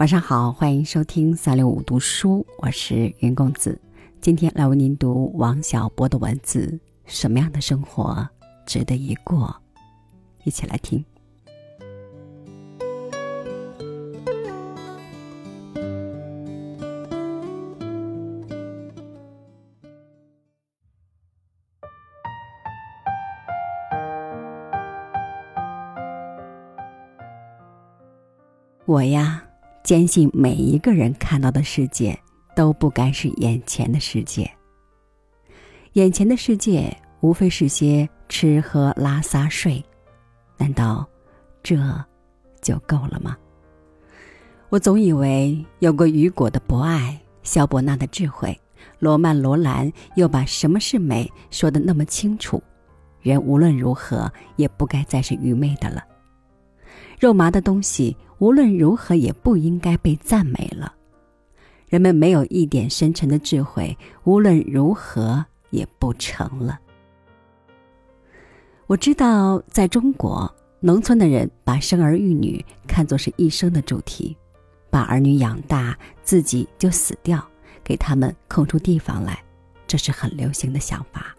晚上好，欢迎收听三六五读书，我是云公子。今天来为您读王小波的文字：什么样的生活值得一过？一起来听。我呀。坚信每一个人看到的世界都不该是眼前的世界。眼前的世界无非是些吃喝拉撒睡，难道这就够了吗？我总以为有过雨果的博爱，萧伯纳的智慧，罗曼·罗兰又把什么是美说得那么清楚，人无论如何也不该再是愚昧的了。肉麻的东西无论如何也不应该被赞美了。人们没有一点深沉的智慧，无论如何也不成了。我知道，在中国农村的人把生儿育女看作是一生的主题，把儿女养大，自己就死掉，给他们空出地方来，这是很流行的想法。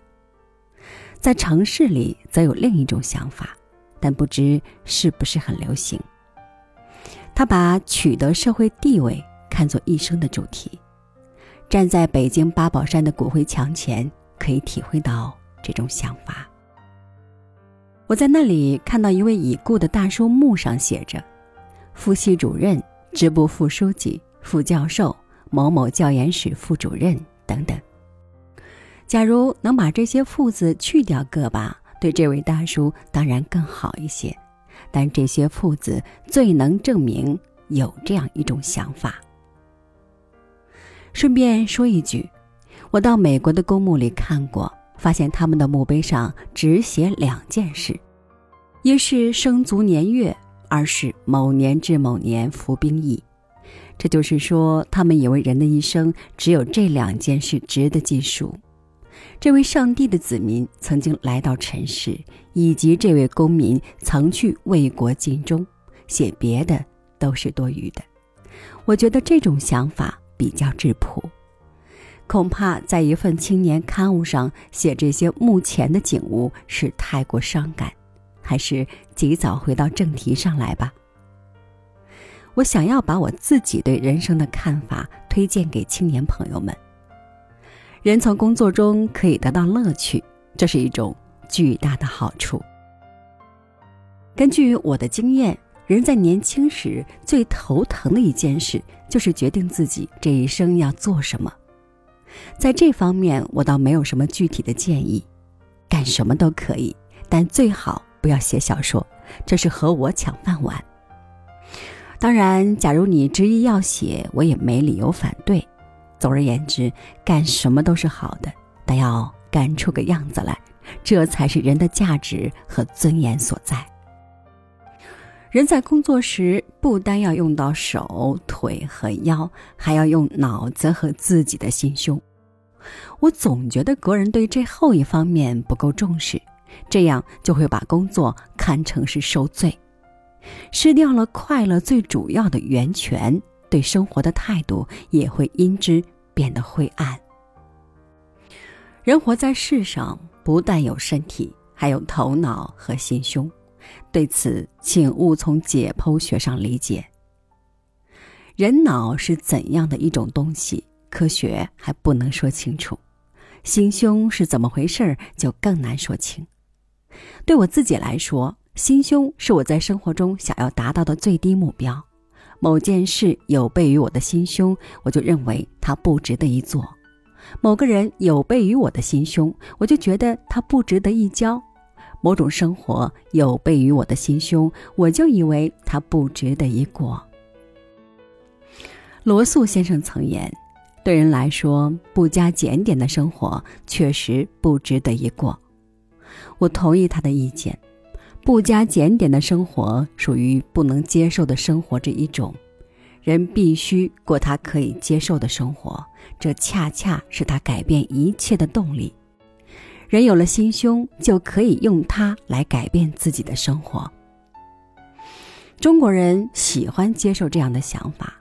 在城市里，则有另一种想法。但不知是不是很流行。他把取得社会地位看作一生的主题，站在北京八宝山的骨灰墙前，可以体会到这种想法。我在那里看到一位已故的大叔墓上写着“副系主任、支部副书记、副教授、某某教研室副主任”等等。假如能把这些“副”字去掉个把。对这位大叔当然更好一些，但这些父子最能证明有这样一种想法。顺便说一句，我到美国的公墓里看过，发现他们的墓碑上只写两件事：一是生卒年月，二是某年至某年服兵役。这就是说，他们以为人的一生只有这两件事值得记述。这位上帝的子民曾经来到尘世，以及这位公民曾去为国尽忠，写别的都是多余的。我觉得这种想法比较质朴。恐怕在一份青年刊物上写这些目前的景物是太过伤感，还是及早回到正题上来吧。我想要把我自己对人生的看法推荐给青年朋友们。人从工作中可以得到乐趣，这是一种巨大的好处。根据我的经验，人在年轻时最头疼的一件事就是决定自己这一生要做什么。在这方面，我倒没有什么具体的建议，干什么都可以，但最好不要写小说，这是和我抢饭碗。当然，假如你执意要写，我也没理由反对。总而言之，干什么都是好的，但要干出个样子来，这才是人的价值和尊严所在。人在工作时，不单要用到手、腿和腰，还要用脑子和自己的心胸。我总觉得国人对这后一方面不够重视，这样就会把工作看成是受罪，失掉了快乐最主要的源泉。对生活的态度也会因之变得灰暗。人活在世上，不但有身体，还有头脑和心胸。对此，请勿从解剖学上理解。人脑是怎样的一种东西，科学还不能说清楚；心胸是怎么回事儿，就更难说清。对我自己来说，心胸是我在生活中想要达到的最低目标。某件事有悖于我的心胸，我就认为它不值得一做；某个人有悖于我的心胸，我就觉得他不值得一交；某种生活有悖于我的心胸，我就以为它不值得一过。罗素先生曾言：“对人来说，不加检点的生活确实不值得一过。”我同意他的意见。不加检点的生活属于不能接受的生活这一种，人必须过他可以接受的生活，这恰恰是他改变一切的动力。人有了心胸，就可以用它来改变自己的生活。中国人喜欢接受这样的想法，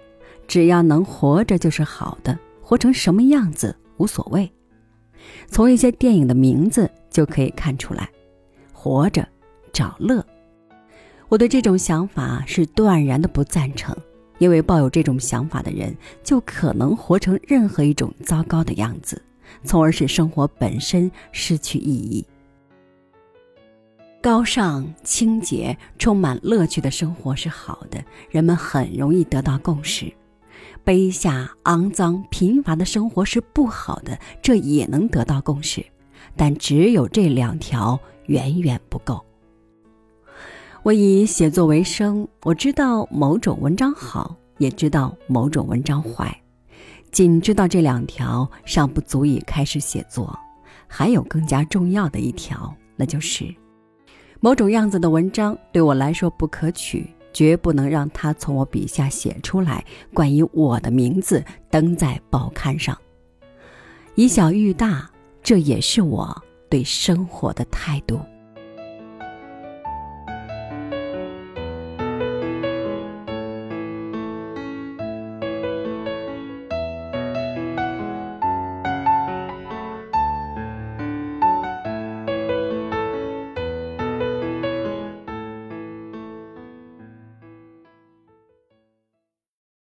只要能活着就是好的，活成什么样子无所谓。从一些电影的名字就可以看出来，活着，找乐。我对这种想法是断然的不赞成，因为抱有这种想法的人就可能活成任何一种糟糕的样子，从而使生活本身失去意义。高尚、清洁、充满乐趣的生活是好的，人们很容易得到共识。卑下、肮脏、贫乏的生活是不好的，这也能得到共识。但只有这两条远远不够。我以写作为生，我知道某种文章好，也知道某种文章坏。仅知道这两条尚不足以开始写作，还有更加重要的一条，那就是。某种样子的文章对我来说不可取，绝不能让他从我笔下写出来。关于我的名字登在报刊上，以小喻大，这也是我对生活的态度。